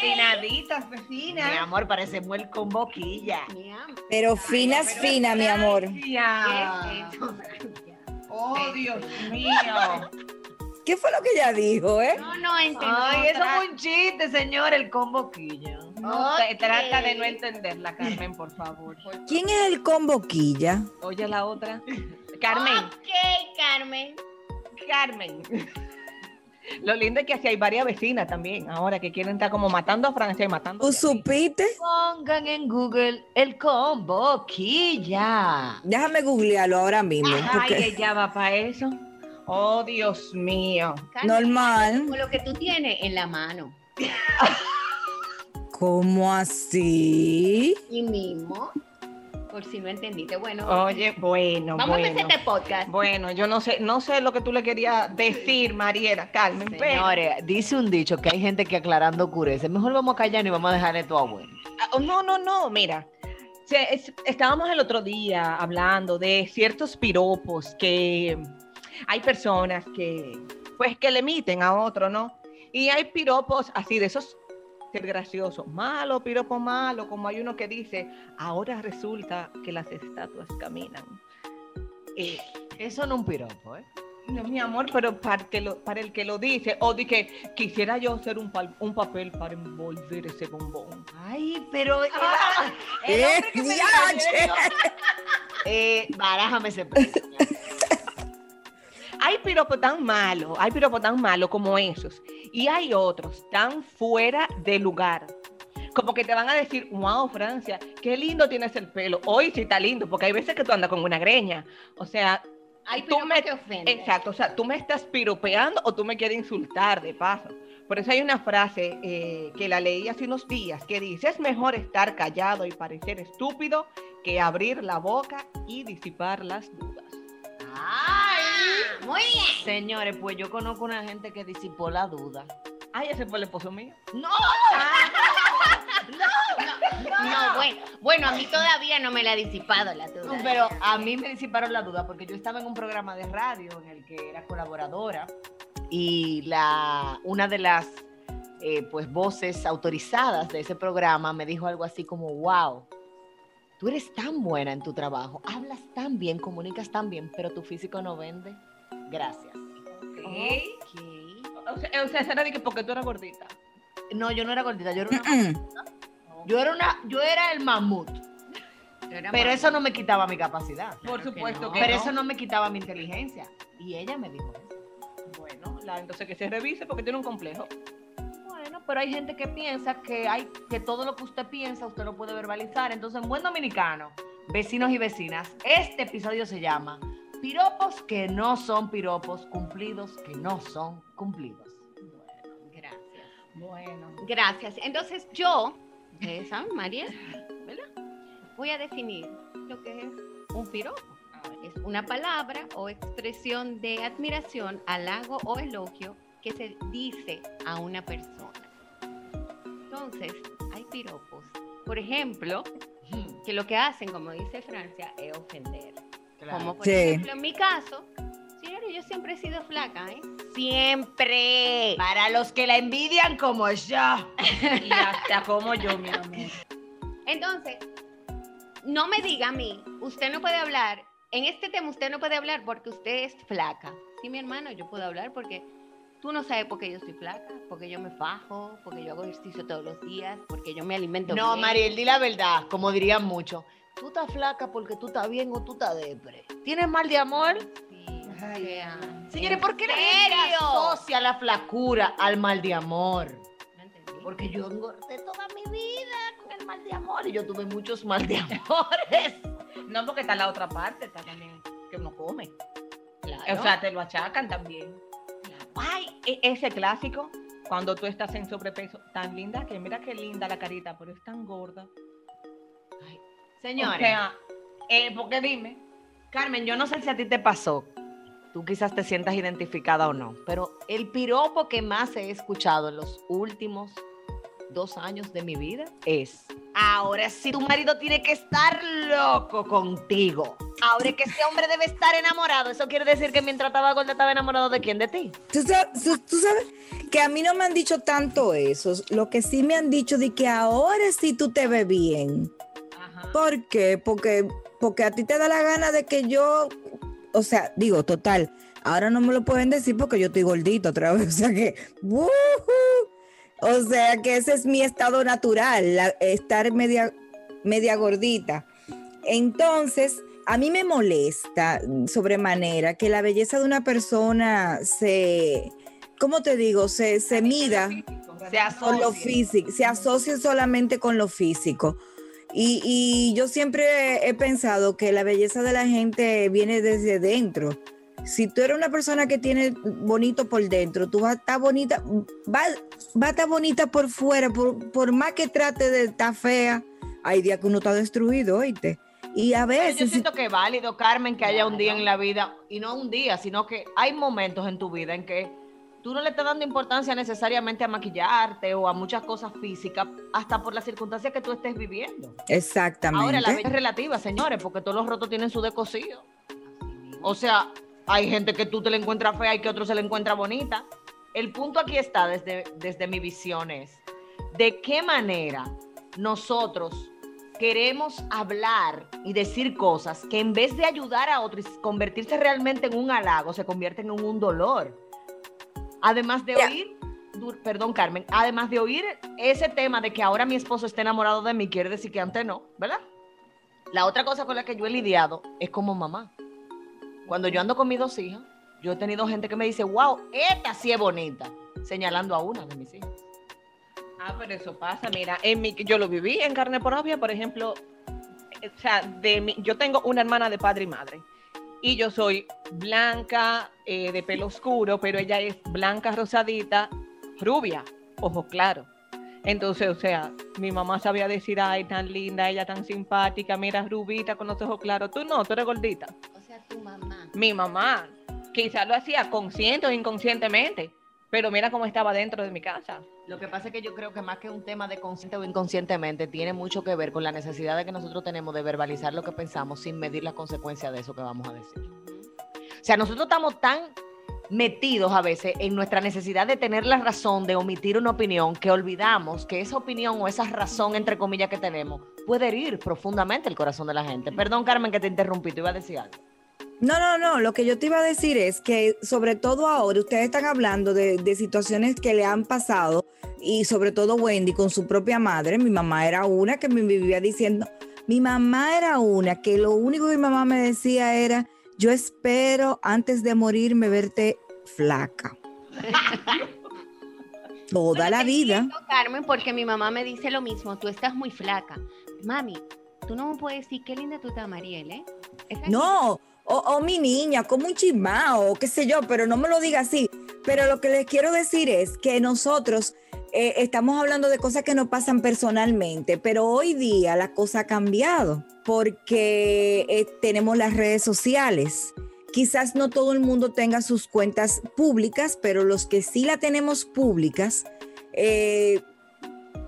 Pero coordinaditas, vecinas. Mi amor, parecemos el con boquilla. Pero finas, finas, mi amor. Ya. Oh, Dios mío. ¿Qué fue lo que ella dijo, eh? No, no entendí. Ay, eso fue un chiste, señor, el con boquilla. No, Ok. te- trata de no entenderla, Carmen, por favor. ¿Quién es el con boquilla? Oye la otra. Carmen, Ok, Carmen. Carmen. Lo lindo es que así hay varias vecinas también, ahora que quieren estar como matando a Francia y matando a ¿Tú supiste? Pongan en Google el con boquilla. Déjame googlearlo ahora mismo. Ay, Porque ella va para eso. Oh, Dios mío. Normal. Como lo que tú tienes en la mano. ¿Cómo así? Y mismo. Por si no entendiste. Bueno, Oye, bueno, vamos a empezar este podcast. Bueno, yo no sé, no sé lo que tú le querías decir, Mariela, Carmen, pero Señores, dice un dicho que hay gente que aclarando ocurrece. Mejor vamos a callar y vamos a dejar esto a bueno. Ah, no, no, no, mira. se- es- estábamos el otro día hablando de ciertos piropos que hay personas que, pues, que le emiten a otro, ¿no? Y hay piropos así, de esos ser graciosos, malo, piropo malo, como hay uno que dice, ahora resulta que las estatuas caminan. Eh, Eso no es un piropo, ¿eh? No, mi amor, pero para, que lo- para el que lo dice, o de que quisiera yo hacer un, un papel para envolver ese bombón. Ay, pero. Ah, el hombre que ¡Eh, me diache! dijo, eh, barájame ese precio. Hay piropos tan malos, hay piropos tan malos como esos. Y hay otros tan fuera de lugar. Como que te van a decir, wow, Francia, qué lindo tienes el pelo. Hoy sí está lindo, porque hay veces que tú andas con una greña. O sea, Hay tú me- que. Exacto, o sea, tú me estás piropeando o tú me quieres insultar de paso. Por eso hay una frase eh, que la leí hace unos días que dice, es mejor estar callado y parecer estúpido que abrir la boca y disipar las dudas. Ay, muy bien. Señores, pues yo conozco una gente que disipó la duda. Ay, ese fue el esposo mío. No, bueno, bueno, a mí todavía no me la ha disipado la duda. Pero a mí me disiparon la duda porque yo estaba en un programa de radio en el que era colaboradora y la, una de las eh, pues, voces autorizadas de ese programa me dijo algo así como, wow, tú eres tan buena en tu trabajo, hablas tan bien, comunicas tan bien, pero tu físico no vende. Gracias. Ok. O sea, o sea, era de que porque tú eras gordita. No, yo no era gordita, yo era una... Yo era, una, yo era el mamut, pero eso no me quitaba mi capacidad. Por supuesto que Pero no. eso no me quitaba mi inteligencia. Y ella me dijo eso. Bueno, la- entonces que se revise porque tiene un complejo. Bueno, pero hay gente que piensa que hay que todo lo que usted piensa usted lo puede verbalizar. Entonces, en buen dominicano, vecinos y vecinas, este episodio se llama Piropos que no son piropos, cumplidos que no son cumplidos. Gracias. Bueno. Gracias. Entonces yo, María, ¿verdad? Voy a definir lo que es un piropo. Es una palabra o expresión de admiración, halago o elogio que se dice a una persona. Entonces, hay piropos. Por ejemplo, que lo que hacen, como dice Francia, es ofender. Como por Sí. ejemplo en mi caso, señores, yo siempre he sido flaca, ¿eh? siempre. Para los que la envidian como yo. Y hasta como yo, mi amor. Entonces, no me diga a mí, usted no puede hablar. En este tema usted no puede hablar porque usted es flaca. Sí, mi hermano, yo puedo hablar porque tú no sabes por qué yo soy flaca, porque yo me fajo, porque yo hago ejercicio todos los días, porque yo me alimento No, bien. Mariel, di la verdad, como dirían muchos. Tú estás flaca porque tú estás bien o tú estás depre. ¿Tienes mal de amor? Sí, sea, Señores, ¿en ¿por qué la gente asocia la flacura al mal de amor? No entendí. Porque yo engordé toda mi vida con el mal de amor y yo tuve muchos mal de amores. No, porque está la otra parte, está también que uno come. Claro. O sea, te lo achacan también. Ay, e- ese clásico, cuando tú estás en sobrepeso, tan linda que mira qué linda la carita, pero es tan gorda. Señores, O sea, eh, porque dime, Carmen, yo no sé si a ti te pasó. Tú quizás te sientas identificada o no, pero el piropo que más he escuchado en los últimos dos años de mi vida es, ahora sí tu marido tiene que estar loco contigo. Ahora que ese hombre debe estar enamorado. Eso quiere decir que mientras estaba gorda estaba enamorado de quién, de ti. ¿Tú sabes, tú- tú sabes que a mí no me han dicho tanto eso. Lo que sí me han dicho de que ahora sí tú te ves bien. ajá, ¿Por qué? Porque, porque a ti te da la gana de que yo, o sea, digo, total, ahora no me lo pueden decir porque yo estoy gordito otra vez. O sea que. O sea que ese es mi estado natural, la- estar media, media gordita. Entonces, a mí me molesta sobremanera que la belleza de una persona se, ¿cómo te digo? Se, se mida se con lo físico, se asocia solamente con lo físico. Y, y yo siempre he pensado que la belleza de la gente viene desde dentro. Si tú eres una persona que tiene bonito por dentro, tú vas a estar bonita, va, va a estar bonita por fuera, por, por más que trate de estar fea, hay días que uno está destruido, oíste. Y a Pero yo veces, siento que es válido, Carmen, que haya un día en la vida, y no un día, sino que hay momentos en tu vida en que tú no le estás dando importancia necesariamente a maquillarte o a muchas cosas físicas, hasta por las circunstancias que tú estés viviendo. exactamente. Ahora, la belleza es relativa, señores, porque todos los rotos tienen su decosido. O sea, hay gente que tú te la encuentras fea y que otro se la encuentra bonita. El punto aquí está, desde, desde mi visión, es de qué manera nosotros queremos hablar y decir cosas que en vez de ayudar a otros y convertirse realmente en un halago, se convierten en un dolor. Además de oír, perdón Carmen, además de oír ese tema de que ahora mi esposo está enamorado de mí, quiere decir que antes no, ¿verdad? La otra cosa con la que yo he lidiado es como mamá. Cuando yo ando con mis dos hijas, yo he tenido gente que me dice, wow, esta sí es bonita, señalando a una de mis hijas. Ah, pero eso pasa, mira, en mi, yo lo viví en carne propia, por ejemplo, eh, o sea, de mi, yo tengo una hermana de padre y madre, y yo soy blanca, eh, de pelo oscuro, pero ella es blanca, rosadita, rubia, ojos claros. Entonces, o sea, mi mamá sabía decir, ay, tan linda, ella tan simpática, mira, rubita con los ojos claros. Tú no, tú eres gordita. O sea, tu mamá. Mi mamá, quizás lo hacía consciente o inconscientemente, pero mira cómo estaba dentro de mi casa. Lo que pasa es que yo creo que más que un tema de consciente o inconscientemente, tiene mucho que ver con la necesidad de que nosotros tenemos de verbalizar lo que pensamos sin medir las consecuencias de eso que vamos a decir. O sea, nosotros estamos tan metidos a veces en nuestra necesidad de tener la razón de omitir una opinión que olvidamos que esa opinión o esa razón, entre comillas, que tenemos puede herir profundamente el corazón de la gente. Perdón, Carmen, que te interrumpí, te iba a decir algo. No, no, no, lo que yo te iba a decir es que sobre todo ahora ustedes están hablando de, de situaciones que le han pasado y sobre todo Wendy con su propia madre, mi mamá era una que me vivía diciendo, mi mamá era una que lo único que mi mamá me decía era, yo espero antes de morirme verte flaca. Toda la vida. entiendo, Carmen, porque mi mamá me dice lo mismo, tú estás muy flaca. Mami, tú no me puedes decir qué linda tú estás, Mariel, ¿eh? Esa No, o, mi niña, como un chismao, qué sé yo, pero no me lo diga así. Pero lo que les quiero decir es que nosotros eh, estamos hablando de cosas que nos pasan personalmente, pero hoy día la cosa ha cambiado porque eh, tenemos las redes sociales. Quizás no todo el mundo tenga sus cuentas públicas, pero los que sí la tenemos públicas, eh,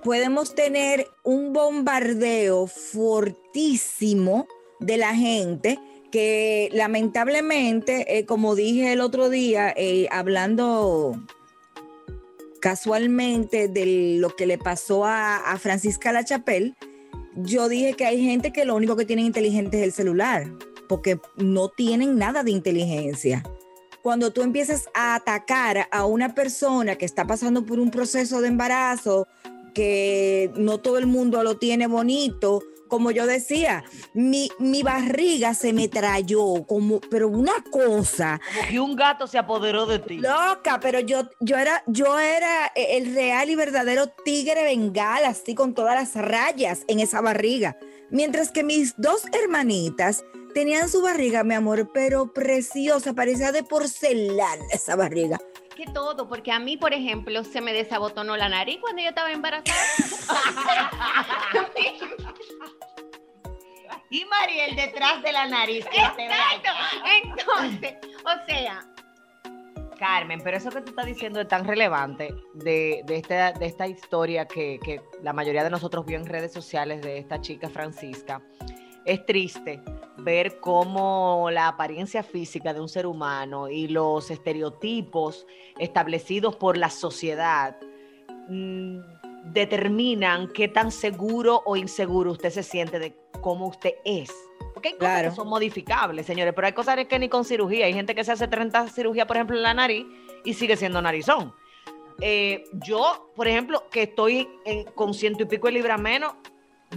podemos tener un bombardeo fortísimo de la gente que lamentablemente, eh, como dije el otro día, eh, hablando casualmente de lo que le pasó a, a Francisca La Chapelle, yo dije que hay gente que lo único que tienen inteligente es el celular, porque no tienen nada de inteligencia. Cuando tú empiezas a atacar a una persona que está pasando por un proceso de embarazo, que no todo el mundo lo tiene bonito, como yo decía, mi, mi barriga se me trayó, como, pero una cosa, Como que un gato se apoderó de ti. loca, pero yo, yo era, yo era el real y verdadero tigre bengala, así con todas las rayas en esa barriga. Mientras que mis dos hermanitas tenían su barriga, mi amor, pero preciosa, parecía de porcelana esa barriga. Que todo, porque a mí, por ejemplo, se me desabotonó la nariz cuando yo estaba embarazada. Y Mariel detrás de la nariz. que Exacto. Entonces, o sea, Carmen, pero eso que tú estás diciendo es tan relevante de, de esta, de esta historia que, que la mayoría de nosotros vio en redes sociales de esta chica Francisca. Es triste ver cómo la apariencia física de un ser humano y los estereotipos establecidos por la sociedad mm, determinan qué tan seguro o inseguro usted se siente de cómo usted es. Porque hay cosas Claro. que son modificables, señores, pero hay cosas que ni con cirugía. Hay gente que se hace 30 cirugías, por ejemplo, en la nariz y sigue siendo narizón. Eh, yo, por ejemplo, que estoy en- con ciento y pico de libras menos,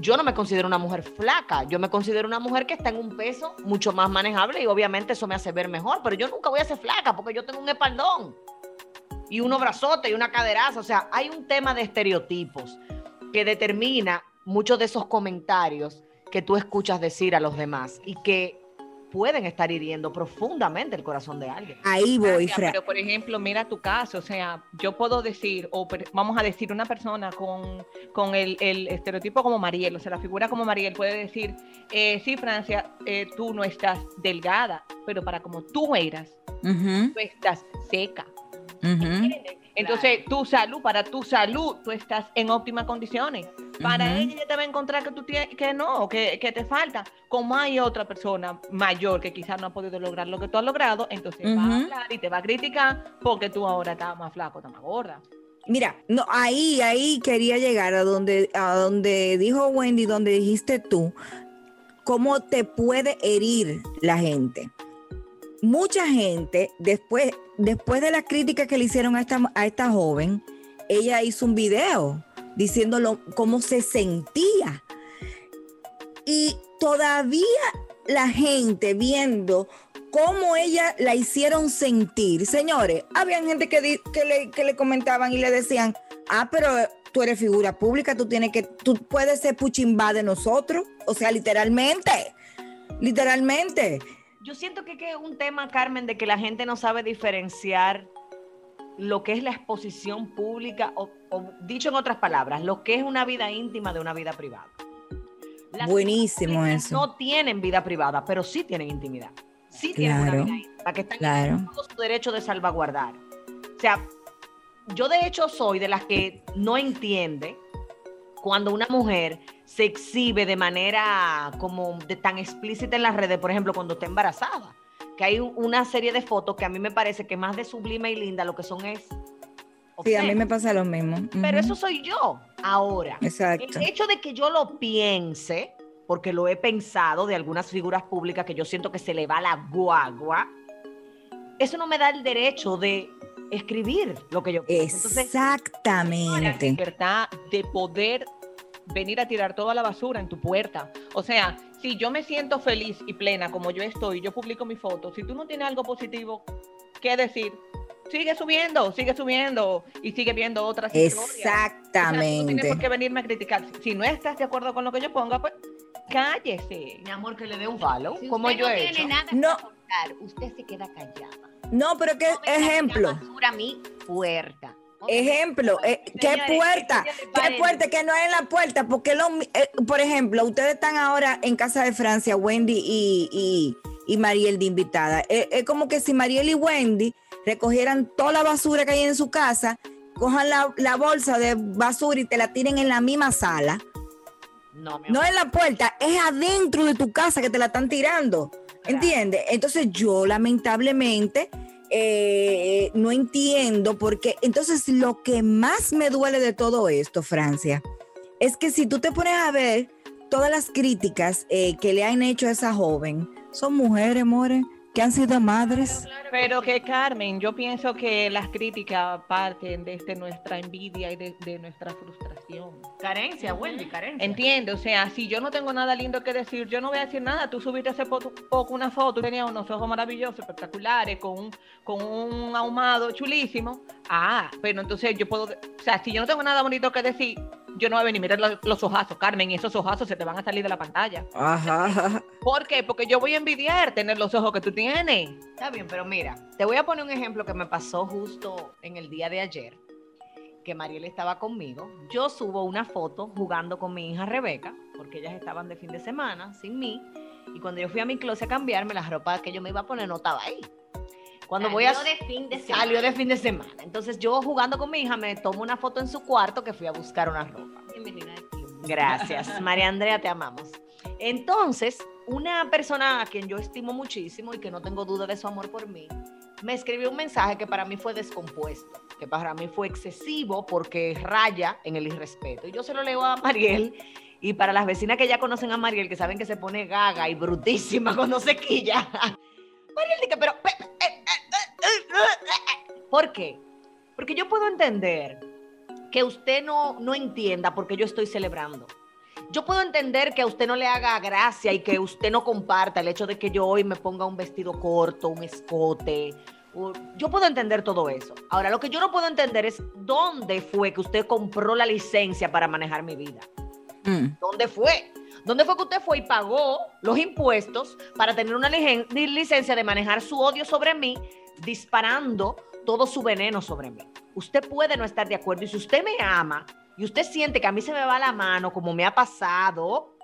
yo no me considero una mujer flaca. Yo me considero una mujer que está en un peso mucho más manejable y obviamente eso me hace ver mejor, pero yo nunca voy a ser flaca porque yo tengo un espaldón y unos brazotes y una caderaza. O sea, hay un tema de estereotipos que determina muchos de esos comentarios que tú escuchas decir a los demás y que pueden estar hiriendo profundamente el corazón de alguien. Ahí voy, Gracias, Fra. Pero, por ejemplo, mira tu caso, o sea, yo puedo decir, o vamos a decir, una persona con, con el, el estereotipo como Mariel, o sea, la figura como Mariel puede decir, eh, sí, Francia, eh, tú no estás delgada, pero para como tú eras, tú estás seca. Entonces, tu salud, para tu salud, tú estás en óptimas condiciones. Para Ujú. ella, ella te va a encontrar que tú tienes, que no, que, que te falta. Como hay otra persona mayor que quizás no ha podido lograr lo que tú has logrado, entonces va a hablar y te va a criticar porque tú ahora estás más flaco, estás más gorda. Mira, no, ahí, ahí quería llegar a donde, a donde dijo Wendy, donde dijiste tú, cómo te puede herir la gente. Mucha gente, después, después de la crítica que le hicieron a esta, a esta joven, ella hizo un video diciéndolo cómo se sentía. Y todavía la gente viendo cómo ella la hicieron sentir. Señores, había gente que, que, le, que le comentaban y le decían, ah, pero tú eres figura pública, tú tienes que, tú puedes ser puchimba de nosotros. O sea, literalmente, literalmente. Yo siento que, es un tema, Carmen, de que la gente no sabe diferenciar lo que es la exposición pública o, o, dicho en otras palabras, lo que es una vida íntima de una vida privada. Las Buenísimo eso. No tienen vida privada, pero sí tienen intimidad. Sí tienen Claro, una vida íntima que están claro. todo su derecho de salvaguardar. O sea, yo de hecho soy de las que no entiende cuando una mujer se exhibe de manera como de tan explícita en las redes, por ejemplo, cuando está embarazada, que hay un- una serie de fotos que a mí me parece que más de sublime y linda lo que son es Sí, a mí me pasa lo mismo. Pero eso soy yo ahora. Exacto. El hecho de que yo lo piense, porque lo he pensado de algunas figuras públicas que yo siento que se le va la guagua, eso no me da el derecho de escribir lo que yo pienso. Entonces, La Exactamente. libertad de poder venir a tirar toda la basura en tu puerta. O sea, si yo me siento feliz y plena como yo estoy, yo publico mi foto, si tú no tienes algo positivo que decir, sigue subiendo, sigue subiendo y sigue viendo otras historias. O sea, no tienes Exactamente. por qué venirme a criticar. Si no estás de acuerdo con lo que yo ponga, pues cállese. mi amor, que le dé un follow, si como usted yo no he tiene hecho. nada No. que usted se queda callada. No, pero qué No venga a ejemplo. basura a mi puerta. Ejemplo, eh, ¿qué puerta? ¿Qué puerta? Que no es en la puerta, porque lo, eh, por ejemplo, ustedes están ahora en casa de Francia, Wendy y, y, y Mariel de invitada. Eh, Es, como que si Mariel y Wendy recogieran toda la basura que hay en su casa, cojan la, la bolsa de basura y te la tiren en la misma sala. No, No en la puerta, es adentro de tu casa que te la están tirando. ¿Entiendes? Entonces yo lamentablemente eh, no entiendo porque entonces lo que más me duele de todo esto, Francia, es que si tú te pones a ver todas las críticas eh, que le han hecho a esa joven, son mujeres, more, que han sido madres. Pero que Carmen, yo pienso que las críticas parten desde nuestra envidia y de, de nuestra frustración. Carencia, Wendy, carencia. Entiende, o sea, si yo no tengo nada lindo que decir, yo no voy a decir nada. Tú subiste hace po- poco una foto, tenías unos ojos maravillosos, espectaculares, con un, con un ahumado chulísimo. Ah, pero entonces yo puedo, o sea, si yo no tengo nada bonito que decir, yo no voy a venir, mira los, los ojazos, Carmen, y esos ojazos se te van a salir de la pantalla. Ajá, ajá. ¿Por qué? Porque yo voy a envidiar tener los ojos que tú tienes. Está bien, pero mira, te voy a poner un ejemplo que me pasó justo en el día de ayer, que Mariel estaba conmigo. Yo subo una foto jugando con mi hija Rebeca, porque ellas estaban de fin de semana sin mí, y cuando yo fui a mi closet a cambiarme, la ropa que yo me iba a poner no estaba ahí. Cuando voy a... Salió de fin de semana. Salió de fin de semana. Entonces yo jugando con mi hija me tomo una foto en su cuarto que fui a buscar una ropa. Bienvenida al club. Gracias, María Andrea, te amamos. Entonces, una persona a quien yo estimo muchísimo y que no tengo duda de su amor por mí, me escribió un mensaje que para mí fue descompuesto, que para mí fue excesivo porque raya en el irrespeto. Y yo se lo leo a Mariel. Y para las vecinas que ya conocen a Mariel, que saben que se pone gaga y brutísima cuando se quilla, Mariel dice, pero... pe- pe- ¿Por qué? Porque yo puedo entender que usted no, no entienda por qué yo estoy celebrando. Yo puedo entender que a usted no le haga gracia y que usted no comparta el hecho de que yo hoy me ponga un vestido corto, un escote. Yo puedo entender todo eso. Ahora, lo que yo no puedo entender es dónde fue que usted compró la licencia para manejar mi vida. Mm. ¿Dónde fue? ¿Dónde fue que usted fue y pagó los impuestos para tener una licencia de manejar su odio sobre mí, disparando todo su veneno sobre mí? Usted puede no estar de acuerdo y si usted me ama y usted siente que a mí se me va la mano, como me ha pasado,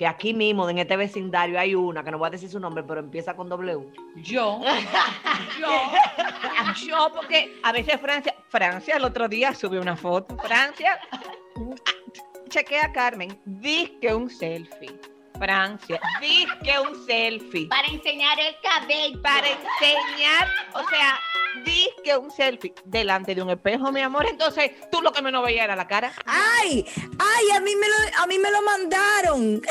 que aquí mismo en este vecindario hay una, que no voy a decir su nombre, pero empieza con W. Yo, yo, yo, porque a veces Francia, Francia el otro día subió una foto. Francia, chequea a Carmen, que un selfie. Francia, que un selfie. Para enseñar el cabello. Para enseñar, o sea, que un selfie delante de un espejo, mi amor. Entonces, tú lo que menos veías era la cara. Ay, ay, a mí me lo, a mí me lo mandaron.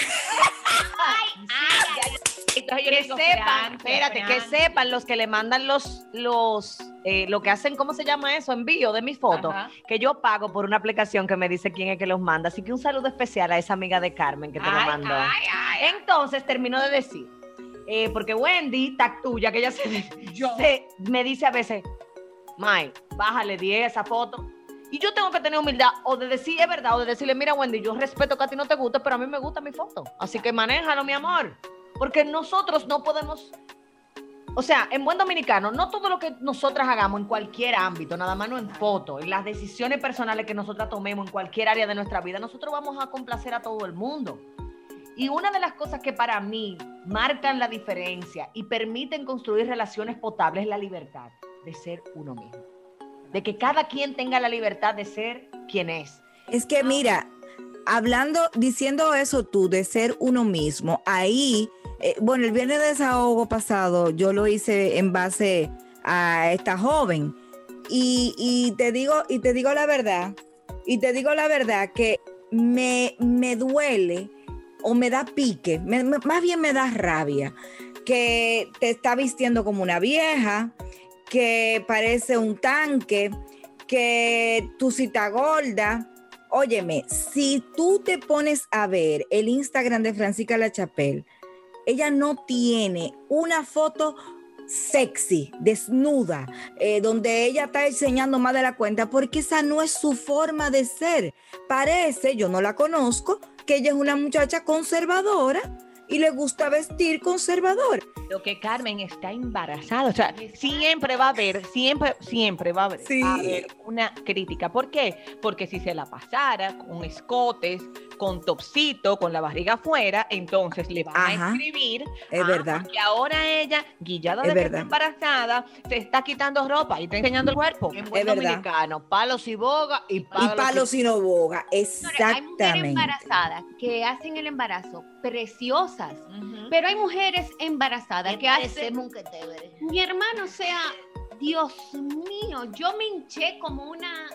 Entonces, yo que digo, sepan, espérate, que sepan los que le mandan los, los, eh, lo que hacen, ¿cómo se llama eso? Envío de mis fotos, Ajá. que yo pago por una aplicación que me dice quién es que los manda. Así que un saludo especial a esa amiga de Carmen que te lo mandó. ay, ay, Entonces termino de decir, eh, porque Wendy, tactuya, que ella se, Yo. se- me dice a veces, May, bájale 10 a esa foto. Y yo tengo que tener humildad o de decir es verdad o de decirle, mira Wendy, yo respeto que a ti no te guste, pero a mí me gusta mi foto. Así que manéjalo, mi amor. Porque nosotros no podemos, o sea, en buen dominicano, no todo lo que nosotras hagamos en cualquier ámbito, nada más no en foto, en las decisiones personales que nosotras tomemos en cualquier área de nuestra vida, nosotros vamos a complacer a todo el mundo. Y una de las cosas que para mí marcan la diferencia y permiten construir relaciones potables es la libertad de ser uno mismo. De que cada quien tenga la libertad de ser quien es. Es que mira, hablando, diciendo eso tú de ser uno mismo, ahí, eh, bueno, el viernes de desahogo pasado yo lo hice en base a esta joven y, te digo y te digo la verdad y te digo la verdad que me, me duele o me da pique, me- más bien me da rabia que te está vistiendo como una vieja, que parece un tanque, que tu cita gorda. Óyeme, si tú te pones a ver el Instagram de Francisca La Chapelle, ella no tiene una foto sexy, desnuda, eh, donde ella está enseñando más de la cuenta, porque esa no es su forma de ser. Parece, yo no la conozco, que ella es una muchacha conservadora y le gusta vestir conservador. Lo que Carmen está embarazada. O sea, siempre va a haber, siempre, siempre va a haber, Sí. va a haber una crítica. ¿Por qué? Porque si se la pasara con escotes, con topsito, con la barriga afuera, entonces le van Ajá. a escribir. Es "Ah, verdad. porque ahora ella, guillada Es de que verdad. está embarazada, se está quitando ropa y está enseñando el cuerpo. En buen Es verdad. dominicano, palos y boga y Y palos palo sin boga, Señores, Hay mujeres exactamente. embarazadas que hacen el embarazo preciosas. Pero hay mujeres embarazadas que hacen... Mi hermano, o sea, Dios mío, yo me hinché como una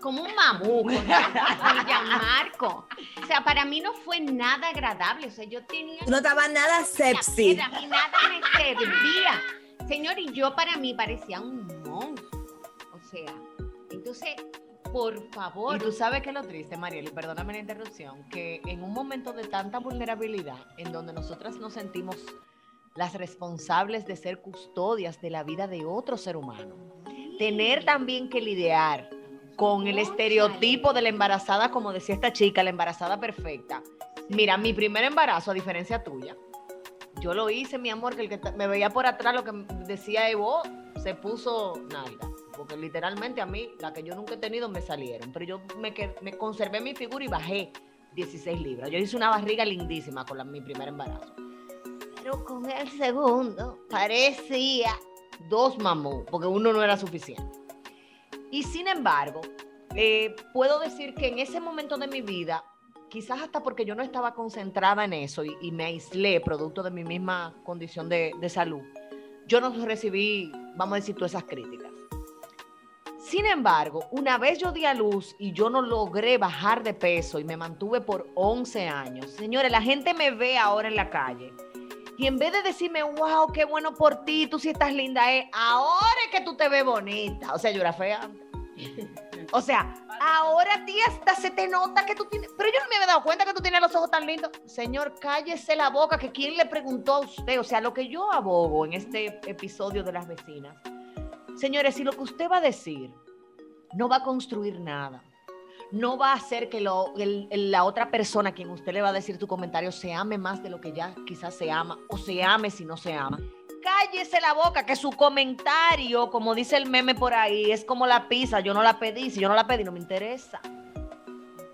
como un mamú con con Gianmarco. O sea, para mí no fue nada agradable. O sea, yo tenía no estabas nada sepsi. a mí nada me servía. Señor, y yo para mí parecía un monstruo. O sea, entonces, por favor. Y tú sabes que lo triste, Mariel, perdóname la interrupción, que en un momento de tanta vulnerabilidad, en donde nosotras nos sentimos las responsables de ser custodias de la vida de otro ser humano, tener también que lidiar con el estereotipo de la embarazada, como decía esta chica, la embarazada perfecta. Mira, mi primer embarazo, a diferencia tuya, yo lo hice, mi amor, que el que me veía por atrás, lo que decía Evo, se puso nalga. Porque literalmente a mí, la que yo nunca he tenido, me salieron. Pero yo me, qued- me conservé mi figura y bajé 16 libras. Yo hice una barriga lindísima con la- mi primer embarazo. Pero con el segundo parecía dos mamú, porque uno no era suficiente. Y sin embargo, eh, puedo decir que en ese momento de mi vida, quizás hasta porque yo no estaba concentrada en eso y, y me aislé producto de mi misma condición de, de salud, yo no recibí, vamos a decir, todas esas críticas. Sin embargo, una vez yo di a luz y yo no logré bajar de peso y me mantuve por 11 años, señores, la gente me ve ahora en la calle y en vez de decirme, wow, qué bueno por ti, tú sí estás linda, es ahora es que tú te ves bonita. O sea, yo era fea. O sea, ahora a ti hasta se te nota que tú tienes. Pero yo no me había dado cuenta que tú tienes los ojos tan lindos. Señor, cállese la boca, que quién le preguntó a usted. O sea, lo que yo abogo en este episodio de las vecinas. Señores, si lo que usted va a decir no va a construir nada, no va a hacer que la otra persona a quien usted le va a decir tu comentario se ame más de lo que ya quizás se ama o se ame si no se ama. Cállese la boca, que su comentario, como dice el meme por ahí, es como la pizza. Yo no la pedí, si yo no la pedí, no me interesa.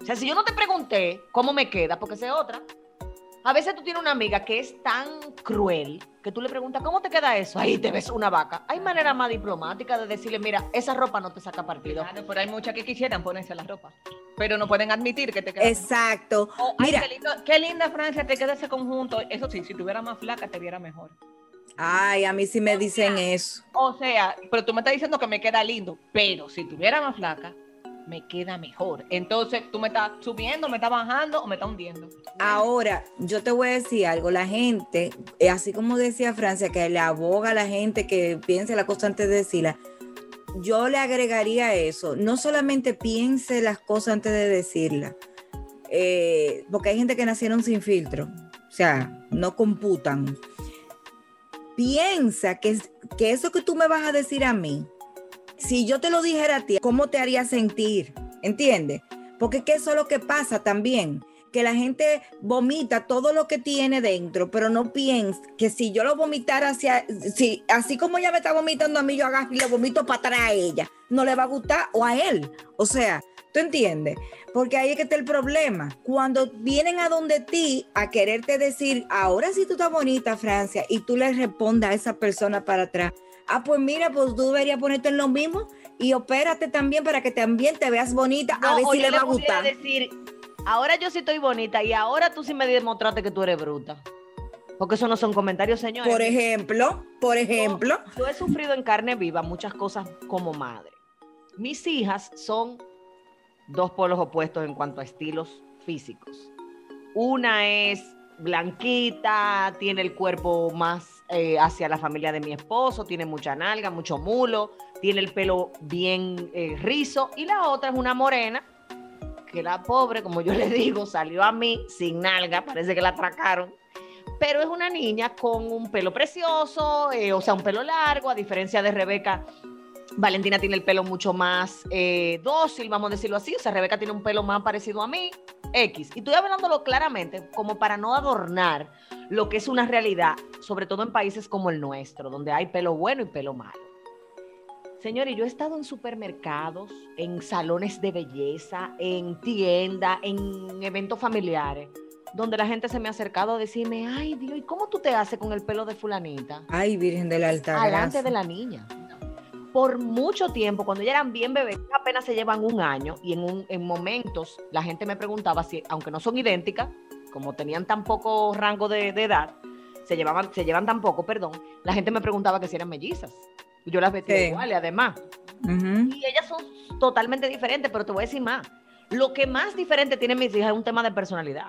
O sea, si yo no te pregunté cómo me queda, porque sé otra. A veces tú tienes una amiga que es tan cruel que tú le preguntas, ¿cómo te queda eso? Ahí te ves una vaca. Hay manera más diplomática de decirle, mira, esa ropa no te saca partido. Claro, pero hay muchas que quisieran ponerse la ropa, pero no pueden admitir que te queda. Exacto. Oh, ay, Mira, qué, lindo- qué linda Francia, te queda ese conjunto. Eso sí, si tuviera más flaca, te viera mejor. ay, a mí sí me dicen eso. O sea, pero tú me estás diciendo que me queda lindo, pero si tuviera más flaca, me queda mejor. Entonces, tú me estás subiendo, me estás bajando o me estás hundiendo. Ahora, yo te voy a decir algo, la gente, eh, así como decía Francia, que le aboga a la gente que piense la cosa antes de decirla, yo le agregaría eso, no solamente piense las cosas antes de decirla, eh, porque hay gente que nacieron sin filtro, o sea, no computan. Piensa que, que eso que tú me vas a decir a mí, si yo te lo dijera a ti, ¿cómo te haría sentir? ¿Entiendes? Porque que eso es lo que pasa también, que la gente vomita todo lo que tiene dentro, pero no piensa que si yo lo vomitara hacia, si, así como ella me está vomitando a mí, yo agarro y le vomito para atrás a ella, no le va a gustar o a él. O sea, ¿tú entiendes? Porque ahí es que está el problema. Cuando vienen a donde ti a quererte decir, ahora sí tú estás bonita, Francia, y tú le respondas a esa persona para atrás, ah, pues mira, pues tú deberías ponerte en lo mismo y opérate también para que también te veas bonita, a ver si le va a gustar. decir, ahora yo sí estoy bonita y ahora tú sí me demostraste que tú eres bruta. Porque eso no son comentarios, señores. Por ejemplo, por ejemplo, Yo he sufrido en carne viva muchas cosas como madre. Mis hijas son dos polos opuestos en cuanto a estilos físicos. Una es blanquita, tiene el cuerpo más eh, hacia la familia de mi esposo, tiene mucha nalga, mucho mulo, tiene el pelo bien eh, rizo. Y la otra es una morena, que la pobre, como yo le digo, salió a mí sin nalga, parece que la atracaron pero es una niña con un pelo precioso, eh, o sea, un pelo largo, a diferencia de Rebeca. Valentina tiene el pelo mucho más eh, dócil, vamos a decirlo así. O sea, Rebeca tiene un pelo más parecido a mí, X. Y estoy hablándolo claramente, como para no adornar lo que es una realidad, sobre todo en países como el nuestro, donde hay pelo bueno y pelo malo. Señores, yo he estado en supermercados, en salones de belleza, en tiendas, en eventos familiares, donde la gente se me ha acercado a decirme, ay Dios, ¿y cómo tú te haces con el pelo de fulanita? ay, Virgen del Altar. Alante de la niña. Por mucho tiempo, cuando ellas eran bien bebés, apenas se llevan un año y en, un- en momentos la gente me preguntaba si, aunque no son idénticas, como tenían tan poco rango de, de edad, se llevaban, se llevan tan poco, perdón, la gente me preguntaba que si eran mellizas. Y Yo las vestía Sí. iguales, además. Y ellas son totalmente diferentes, pero te voy a decir más. Lo que más diferente tienen mis hijas es un tema de personalidad.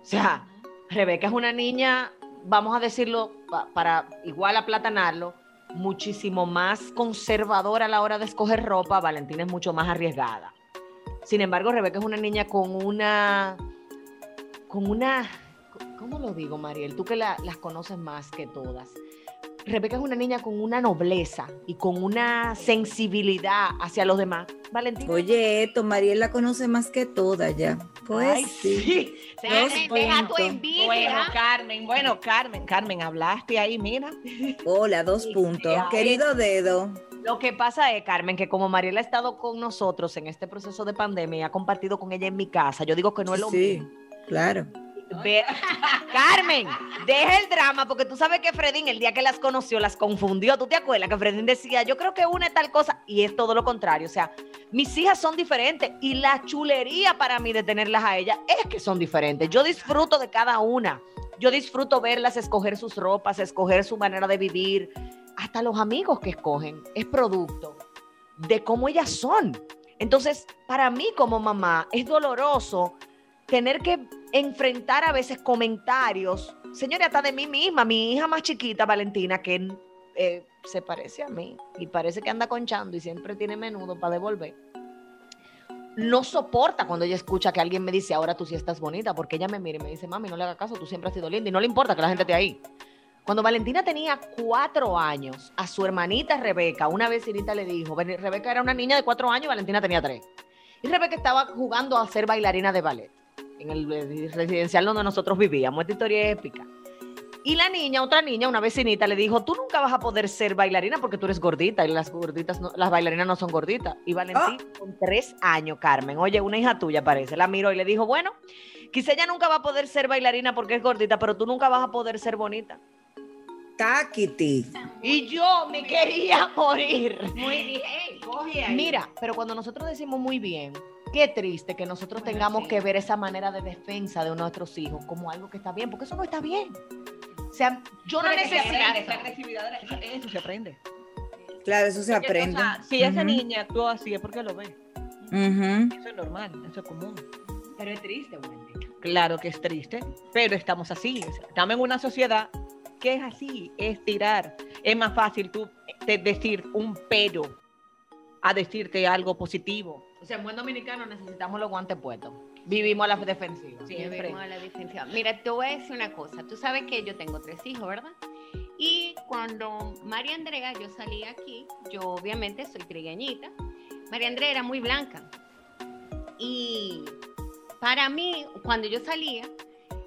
O sea, Rebeca es una niña, vamos a decirlo pa- para igual aplatanarlo, muchísimo más conservadora a la hora de escoger ropa. Valentina es mucho más arriesgada. Sin embargo, Rebeca es una niña con una, con una, ¿cómo lo digo, Mariel? Tú que la- las conoces más que todas. Rebeca es una niña con una nobleza y con una sensibilidad hacia los demás. Valentina. Oye, esto, Mariel la conoce más que toda ya. Pues Ay, sí. sí. Dos Deja, deja tu puntos. envidia. Bueno, Carmen, bueno, Carmen, Carmen, hablaste ahí, mira. Hola, dos Sí, puntos. sí, Querido dedo. Lo que pasa es, Carmen, que como Mariela ha estado con nosotros en este proceso de pandemia y ha compartido con ella en mi casa, yo digo que no es lo Sí, mismo. claro. Ve- Carmen, deja el drama, porque tú sabes que Fredín, el día que las conoció, las confundió. ¿Tú te acuerdas que Fredín decía, yo creo que una es tal cosa? Y es todo lo contrario. O sea, mis hijas son diferentes y la chulería para mí de tenerlas a ellas es que son diferentes. Yo disfruto de cada una. Yo disfruto verlas escoger sus ropas, escoger su manera de vivir. Hasta los amigos que escogen es producto de cómo ellas son. Entonces, para mí como mamá es doloroso tener que enfrentar a veces comentarios, señores, hasta de mí misma, mi hija más chiquita, Valentina, que eh, se parece a mí y parece que anda conchando y siempre tiene menudo para devolver. No soporta cuando ella escucha que alguien me dice, ahora tú sí estás bonita, porque ella me mira y me dice, mami, no le haga caso, tú siempre has sido linda y no le importa que la gente esté ahí. Cuando Valentina tenía cuatro años, a su hermanita Rebeca, una vecinita le dijo, Rebeca era una niña de cuatro años Valentina tenía tres. Y Rebeca estaba jugando a ser bailarina de ballet en el eh, residencial donde nosotros vivíamos. Esta historia es épica. Y la niña, otra niña, una vecinita, le dijo, tú nunca vas a poder ser bailarina porque tú eres gordita y las gorditas, no- las bailarinas no son gorditas. Y Valentín, con tres años, Carmen, oye, una hija tuya parece, la miró y le dijo, bueno, quizá ella nunca va a poder ser bailarina porque es gordita, pero tú nunca vas a poder ser bonita. Taquiti. Y yo me quería morir. Muy bien, coge ahí. Mira, pero cuando nosotros decimos muy bien, qué triste que nosotros tengamos que ver esa manera de defensa de nuestros hijos como algo que está bien, porque eso no está bien. O sea, yo no Pero necesito. esa agresividad, eso, eso se aprende. Claro, eso se Porque, o aprende. sea, si esa niña actúa así es porque lo ve. Ujú. Eso es normal, eso es común. Pero es triste, Wendy. Claro que es triste, pero estamos así. o sea, Estamos en una sociedad que es así, es tirar. Es más fácil tú te- decir un pero a decirte algo positivo. O sea, en buen dominicano necesitamos los guantes puestos. Vivimos a la defensiva. Siempre. Vivimos a la defensiva. Mira, te voy a decir una cosa. Tú sabes que yo tengo tres hijos, ¿verdad? Y cuando María Andrea, yo salí aquí, yo obviamente soy trigueñita. María Andrea era muy blanca. Y para mí, cuando yo salía,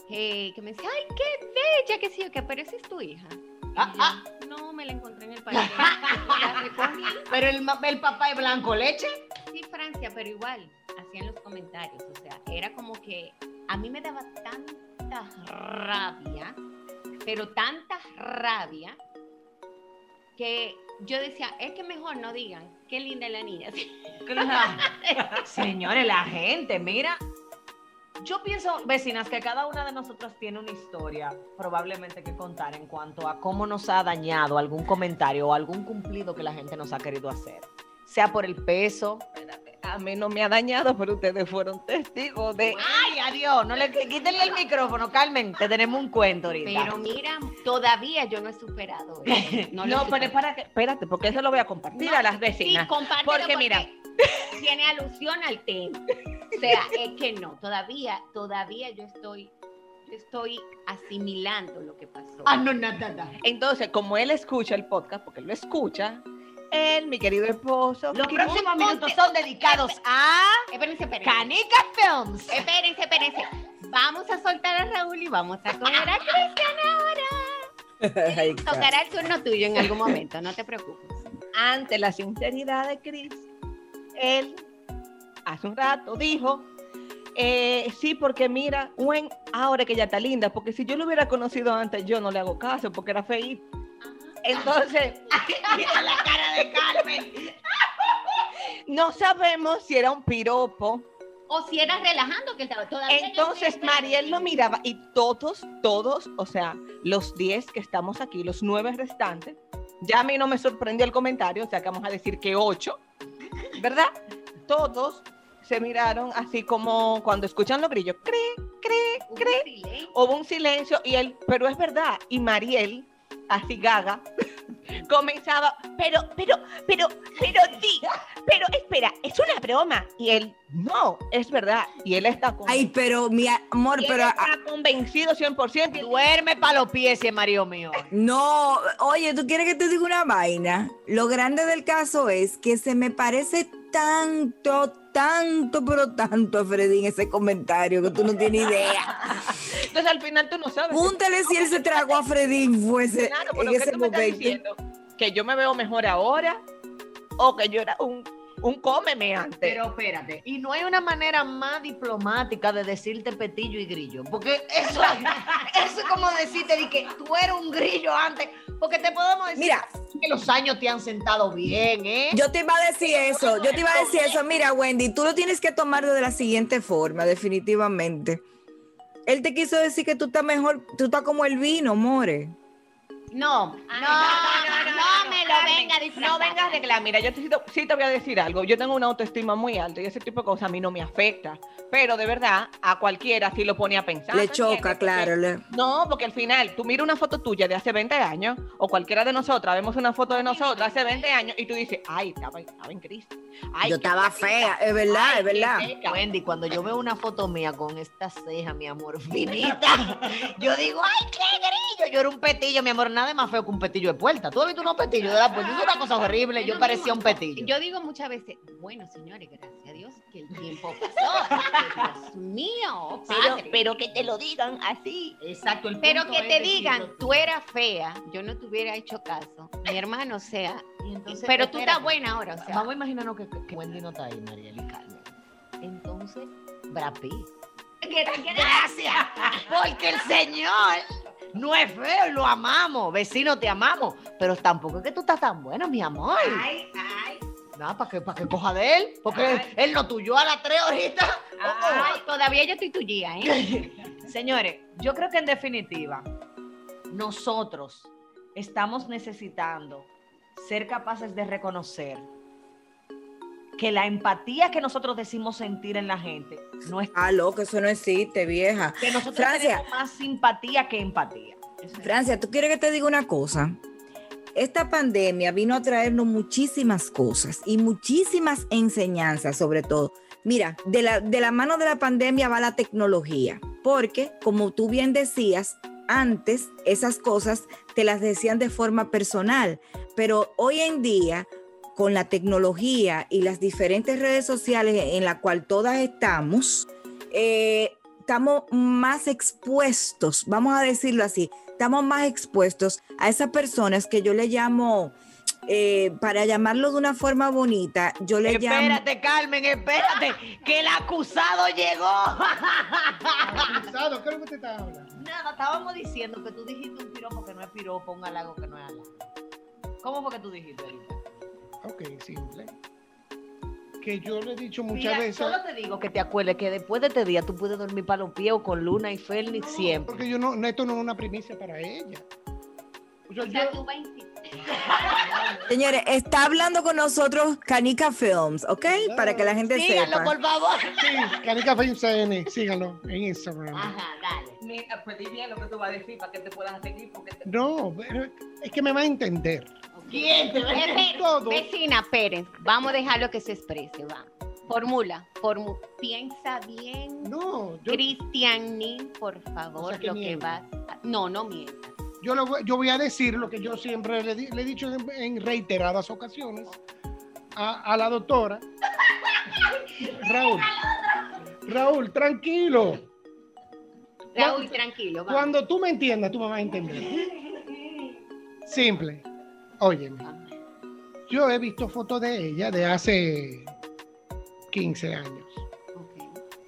eh, que me decía, ay, qué bella, que sí, que pero esa es tu hija. Ah, yo, ah. No, me la encontré en el parque. la recogí. Pero el, el papá es blanco leche. Sí, Francia, pero igual, hacían los comentarios. O sea, era como que a mí me daba tanta rabia, pero tanta rabia, que yo decía, es que mejor no digan, qué linda es la niña. Señores, la gente, mira. Yo pienso, vecinas, que cada una de nosotras tiene una historia probablemente que contar en cuanto a cómo nos ha dañado algún comentario o algún cumplido que la gente nos ha querido hacer. Sea por el peso. A mí no me ha dañado, pero ustedes fueron testigos de... ¡Ay, adiós! No le quítenle el micrófono, Carmen. Te tenemos un cuento ahorita. Pero mira, todavía yo no he superado eso. No, he pero superado. espérate, espérate, porque eso lo voy a compartir No, a las Sí, vecinas. compártelo porque mira, tiene alusión al tema. O sea, es que no, todavía, todavía yo estoy, yo estoy asimilando lo que pasó. Ah, no, nada, nada. entonces, como él escucha el podcast, porque él lo escucha, él, mi querido esposo, Los próximos minutos son dedicados a Espérense, espérense. Canica Films. Espérense, espérense. Vamos a soltar a Raúl y vamos a coger a Cristian ahora. Tocará el turno tuyo en algún momento, no te preocupes. ante la sinceridad de Chris, él hace un rato dijo, eh, sí, porque mira, Gwen, ahora que ella está linda, porque si yo lo hubiera conocido antes, yo no le hago caso, porque era feí. Entonces, Mira la cara de Carmen. no sabemos si era un piropo O si era relajando que estaba todavía. Entonces Mariel lo miraba y todos, todos, o sea, los 10 que estamos aquí, los 9 restantes, ya a mí no me sorprendió el comentario, o sea que vamos a decir que 8, ¿verdad? Todos se miraron así como cuando escuchan los grillos, Hubo cree. silencio. Hubo un silencio y él, pero es verdad, y Mariel, así gaga, comenzaba, pero, pero, pero, pero sí, pero espera, es una broma. Y él, no, es verdad. Y él está con... Ay, pero mi amor, y él pero ah, está convencido 100%. y Duerme para los pies marido mío. no, oye, ¿tú quieres que te diga una vaina? Lo grande del caso es que se me parece tanto, tanto, pero tanto a Fredín ese comentario que tú no tienes idea. Entonces al final tú no sabes. Púntale si él se tragó a Fredín fuese Claro, en ese momento. Que yo me veo mejor ahora o que yo era un, un cómeme antes. Pero espérate, y no hay una manera más diplomática de decirte petillo y grillo, porque eso, eso es como decirte de que tú eres un grillo antes, porque te podemos decir Mira, que los años te han sentado bien, ¿eh? Yo te iba a decir eso, yo te iba a decir eso. Mira, Wendy, tú lo tienes que tomar de la siguiente forma, definitivamente. Él te quiso decir que tú estás mejor, tú estás como el vino, more. No, no, no, me lo Carmen, venga a disfrazar. No vengas a arreglar. Mira, yo te, sí te- sí te voy a decir algo. Yo tengo una autoestima muy alta y ese tipo de cosas a mí no me afecta. Pero de verdad, a cualquiera sí lo pone a pensar. Le choca, claro. le- No, porque al final tú miras una foto tuya de hace 20 años o cualquiera de nosotras vemos una foto de nosotras hace 20 años y tú dices, ay, estaba, estaba en Cristo. Ay, Yo estaba fea, es verdad, Ay, es verdad. Wendy, cuando yo veo una foto mía con esta ceja, mi amor, finita, yo digo, ay, qué grillo. Yo era un petillo, mi amor, nada más feo que un petillo de puerta. ¿Tú has visto unos petillos de la puerta? Es una cosa horrible, yo parecía un petillo. Yo digo muchas veces, bueno, señores, gracias a Dios que el tiempo pasó. Dios mío, Pero, pero que te lo digan así. Exacto, el Pero que te digan, tú. tú eras fea, yo no te hubiera hecho caso. Mi hermano, o sea, entonces, pero tú estás buena ahora, o sea. Vamos a imaginarnos que, que Wendy no está ahí, Mariel y Carmen. Entonces, Brad Pitt. Gracias, porque el Señor no es feo lo amamos. Vecino, te amamos. Pero tampoco es que tú estás tan bueno, mi amor. Ay, ay, Nada, para que, que coja de él. Porque él no tuyó a las tres ahorita. ay, todavía yo estoy tuya, ¿eh? Señores, yo creo que en definitiva, nosotros estamos necesitando ser capaces de reconocer que la empatía que nosotros decimos sentir en la gente no es Ah, loco, eso no existe, vieja. que nosotros Francia. tenemos más simpatía que empatía. Francia, ¿tú quieres que te diga una cosa? Esta pandemia vino a traernos muchísimas cosas y muchísimas enseñanzas, sobre todo. Mira, de la, de la mano de la pandemia va la tecnología, porque como tú bien decías, antes esas cosas te las decían de forma personal, pero hoy en día, con la tecnología y las diferentes redes sociales en las cuales todas estamos, eh, estamos más expuestos, vamos a decirlo así, estamos más expuestos a esas personas que yo le llamo, eh, para llamarlo de una forma bonita, yo le llamo... Espérate, Carmen, espérate, que el acusado llegó. Acusado, ¿qué es lo que te está hablando? Nada, estábamos diciendo que tú dijiste un piropo que no es piropo, un halago que no es halago. ¿Cómo fue que tú dijiste ahorita? Ok, simple. Que yo le he dicho muchas Mira, veces. solo te digo que te acuerdes que después de este día tú puedes dormir para los pies o con Luna y Félix siempre. Porque yo no, no, esto no es una primicia para ella. O sea, O sea, yo- tú vas a insistir. Señores, está hablando con nosotros Canica Films, ¿ok? Para que la gente Síganlo, sepa. por favor. sí, Canica Film CN, síganlo en Instagram. Ajá, dale. Mira, pues di bien lo que tú vas a decir para que te puedan seguir. Porque te- No, pero es que me va a entender. ¿Quién te va a Espera, Todo. Vecina Pérez, vamos a dejarlo que se exprese, va. Formula, formu- piensa bien. No, yo, por favor, O sea, que lo que vas. a- No, no mientas. yo, lo voy- yo voy a decir lo que yo siempre le, he dicho en, en reiteradas ocasiones a, a la doctora. Raúl, Raúl, tranquilo. Raúl, tranquilo. Cuando tú me entiendas, tú me vas a entender. Simple. Óyeme. Yo he visto fotos de ella de hace 15 años.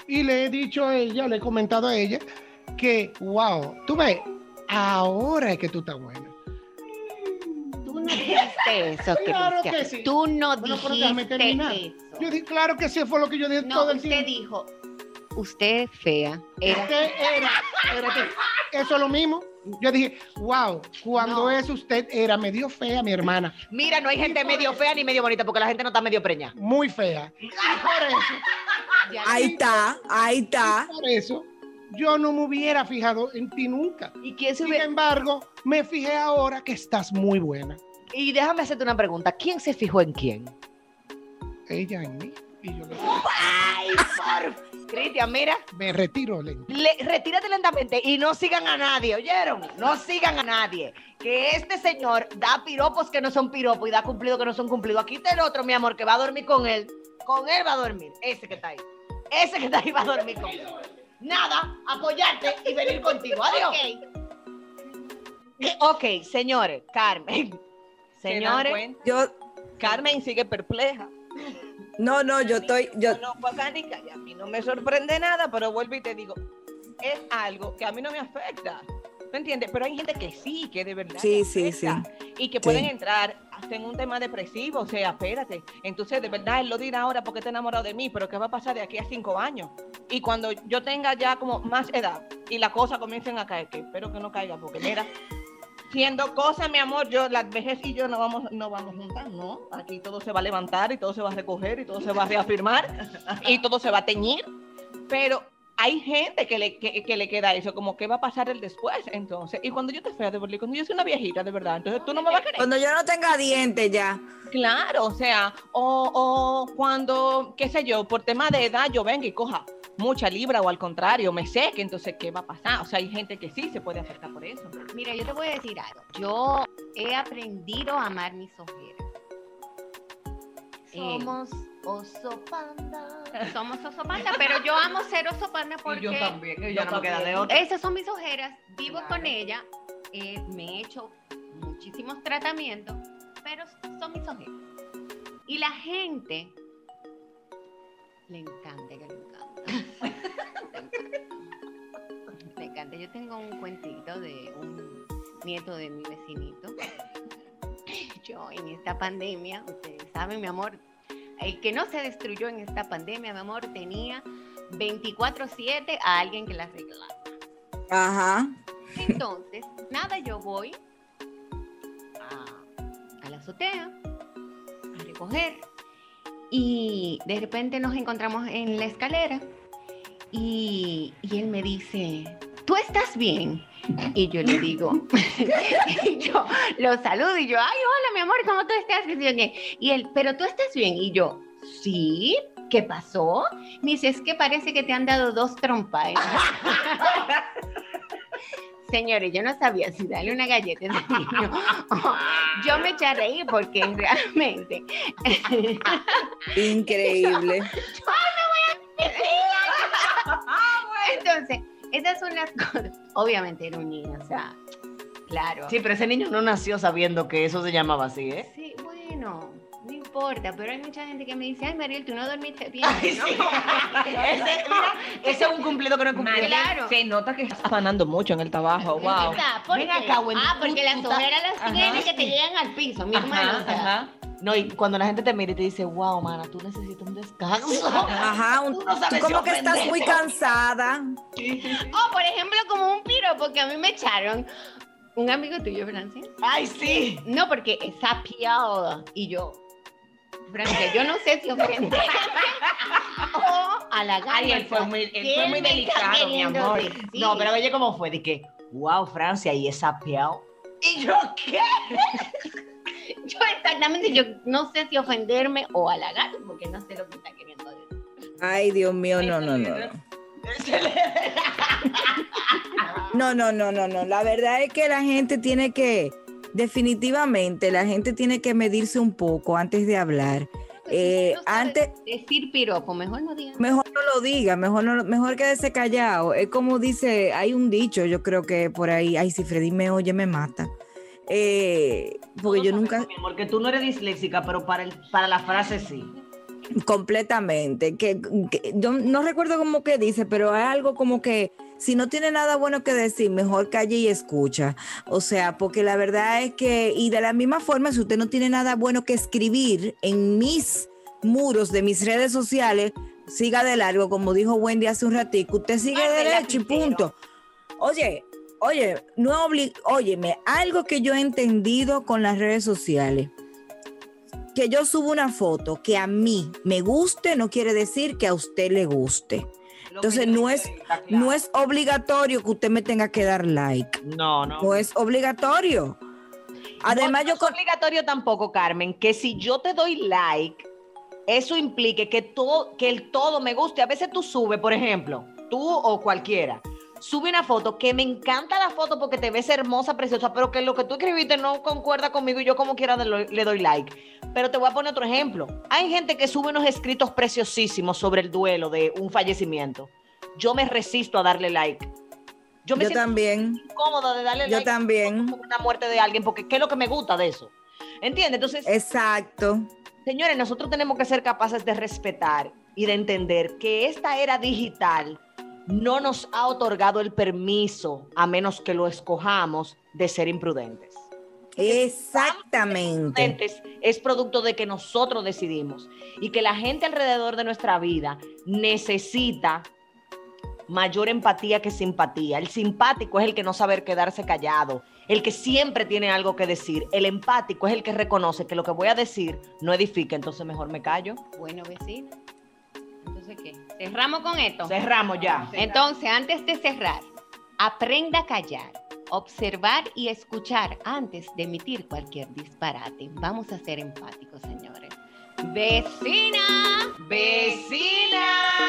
Y le he dicho a ella, le he comentado a ella que, wow, tú ves, ahora es que tú estás buena. Tú no tienes dijiste eso, Claro que sí. Tú no Bueno, dijiste eso. Yo dije, claro que sí, fue lo que yo dije No, todo el usted tiempo. dijo, usted es fea. Era Usted era, eso es lo mismo. Yo dije, wow, cuando No. es usted era medio fea, mi hermana, Mira, no hay gente medio fea ni medio bonita porque la gente no está medio preñada. muy fea. Y por eso, ya- Ahí está, ahí está. por eso, yo no me hubiera fijado en ti nunca. ¿Y quién se Sin hubiera- embargo, me fijé ahora que estás muy buena. Y déjame hacerte una pregunta. ¿Quién se fijó en quién? Ella en mí. Y yo le Ay, por... Cristian, mira, me retiro le- retírate lentamente y no sigan a nadie, ¿oyeron? No sigan a nadie. Que este señor da piropos que no son piropos y da cumplidos que no son cumplidos. Aquí está el otro, mi amor, que va a dormir con él. Con él va a dormir. Ese que está ahí. Ese que está ahí va a dormir con él. Nada, apoyarte y venir contigo. Adiós. Ok. Ok, señores, Carmen. ¿Se dan Señores? Yo, Carmen sigue perpleja. No, no, yo estoy, yo, No, Pacanica, y a mí no me sorprende nada, pero vuelvo y te digo, es algo que a mí no me afecta. ¿Me entiendes? Pero hay gente que sí, que de verdad. Sí, sí, afecta, Y que Sí. pueden entrar hasta en un tema depresivo. O sea, espérate. Entonces, de verdad, él lo dirá ahora porque está enamorado de mí, pero ¿qué va a pasar de aquí a cinco años? Y cuando yo tenga ya como más edad y las cosas comiencen a caer, que espero que no caiga, porque mira, siendo cosas, mi amor, yo, las vejez y yo no vamos, no vamos juntas, ¿no? Aquí todo se va a levantar y todo se va a recoger y todo se va a reafirmar y todo se va a teñir. Pero hay gente que le, que, que le queda eso, como qué va a pasar el después, entonces. Y cuando yo te fea de y cuando yo soy una viejita de verdad, entonces tú no me vas a querer. cuando yo no tenga dientes ya. Claro, o sea, o, o cuando, qué sé yo, por tema de edad yo venga y coja mucha libra o al contrario, me seque, entonces, ¿qué va a pasar? O sea, hay gente que sí se puede afectar por eso. Mira, yo te voy a decir algo. Yo he aprendido a amar mis ojeras. Eh, somos oso panda. somos oso panda, pero yo amo ser oso panda porque también, que yo no me queda de otra. esas son mis ojeras, vivo Claro. con ella, eh, me he hecho muchísimos tratamientos, pero son mis ojeras. Y la gente le encanta. Encanta. Yo tengo un cuentito de un nieto de mi vecinito. Yo en esta pandemia, ustedes saben, mi amor, el que no se destruyó en esta pandemia, mi amor, tenía 24/7 a alguien que la arreglara. Ajá. Entonces, nada, yo voy a, a la azotea a recoger y de repente nos encontramos en la escalera y, y él me dice, ¿tú estás bien? Y yo le digo, y yo lo saludo y yo, ay, hola, mi amor, ¿cómo tú estás? Y él, pero tú estás bien. Y yo, sí, ¿qué pasó? Me dice, es que parece que te han dado dos trompas. ¿eh?". Señores, yo no sabía si darle una galleta a ese niño. Yo me eché a reír porque realmente. Increíble. Esas son las cosas. Obviamente era un niño, o sea, claro. Sí, pero ese niño no nació sabiendo que eso se llamaba así, ¿eh? Sí, bueno, no importa, pero hay mucha gente que me dice, ay, Mariel, tú no dormiste bien. Ay, ¿no? sí. ese, mira, ese es un cumplido que no es cumplido. Claro. Se nota que estás afanando mucho en el trabajo, wow. ¿Verdad? ¿Por Ven qué? acá, Ah, porque las ojeras las Ajá. tienen que te llegan al piso, mi hermano. o sea. Ajá. No, y cuando la gente te mira y te dice, wow, mana, tú necesitas un descanso. Ajá. un- Tú no sabes tú como si que estás muy cansada. O, por ejemplo, como un piro, porque a mí me echaron un amigo tuyo, Francia. Ay, sí. No, porque esa piel y yo, Francia, yo no sé si ofender o halagar. Ay, él fue muy, él fue muy delicado, mi amor. No, pero oye, ¿cómo fue? De que, wow, Francia, y esa piel. ¿Y yo qué? Yo exactamente, yo no sé si ofenderme o halagar, porque no sé lo que está queriendo decir. Ay, Dios mío, no, no, no. no. No, no, no, no, no. La verdad es que la gente tiene que, definitivamente, la gente tiene que medirse un poco antes de hablar. Eh, No sabe antes, Decir piropo, mejor no digan. mejor no lo diga, mejor no, mejor quédese callado. Es como dice, hay un dicho, yo creo que por ahí, ay, si Freddy me oye, me mata. Eh, porque yo nunca, Mi amor, que tú no eres disléxica, pero para, el, para la frase sí. completamente, que, que yo no recuerdo cómo que dice, pero hay algo como que si no tiene nada bueno que decir, mejor calle y escucha. O sea, porque la verdad es que, y de la misma forma, si usted no tiene nada bueno que escribir en mis muros de mis redes sociales, siga de largo, como dijo Wendy hace un ratito, usted sigue Pártela, derecho y punto. Oye, oye, no es obli- óyeme, algo que yo he entendido con las redes sociales, que yo subo una foto que a mí me guste, no quiere decir que a usted le guste. Entonces no es, no es obligatorio que usted me tenga que dar like. No, no. No es obligatorio. Además, no, yo no con- es obligatorio tampoco, Carmen, que si yo te doy like, eso implique que todo, que el todo me guste. A veces tú subes, por ejemplo, tú o cualquiera, sube una foto que me encanta la foto porque te ves hermosa, preciosa, pero que lo que tú escribiste no concuerda conmigo y yo como quiera le doy like. Pero te voy a poner otro ejemplo. Hay gente que sube unos escritos preciosísimos sobre el duelo de un fallecimiento. Yo me resisto a darle like. Yo me yo siento también, incómoda de darle yo like también. por una muerte de alguien, porque ¿qué es lo que me gusta de eso? ¿Entiendes? Entonces, Exacto. señores, nosotros tenemos que ser capaces de respetar y de entender que esta era digital no nos ha otorgado el permiso, a menos que lo escojamos, de ser imprudentes. Exactamente. Prudentes es producto de que nosotros decidimos y que la gente alrededor de nuestra vida necesita mayor empatía que simpatía. El simpático es el que no sabe quedarse callado, el que siempre tiene algo que decir. El empático es el que reconoce que lo que voy a decir no edifica, entonces mejor me callo. Bueno, vecina. Entonces, ¿qué? ¿Cerramos con esto? Cerramos ya. Entonces, antes de cerrar, aprenda a callar, observar y escuchar antes de emitir cualquier disparate. Vamos a ser empáticos, señores. ¡Vecina! Vecinas.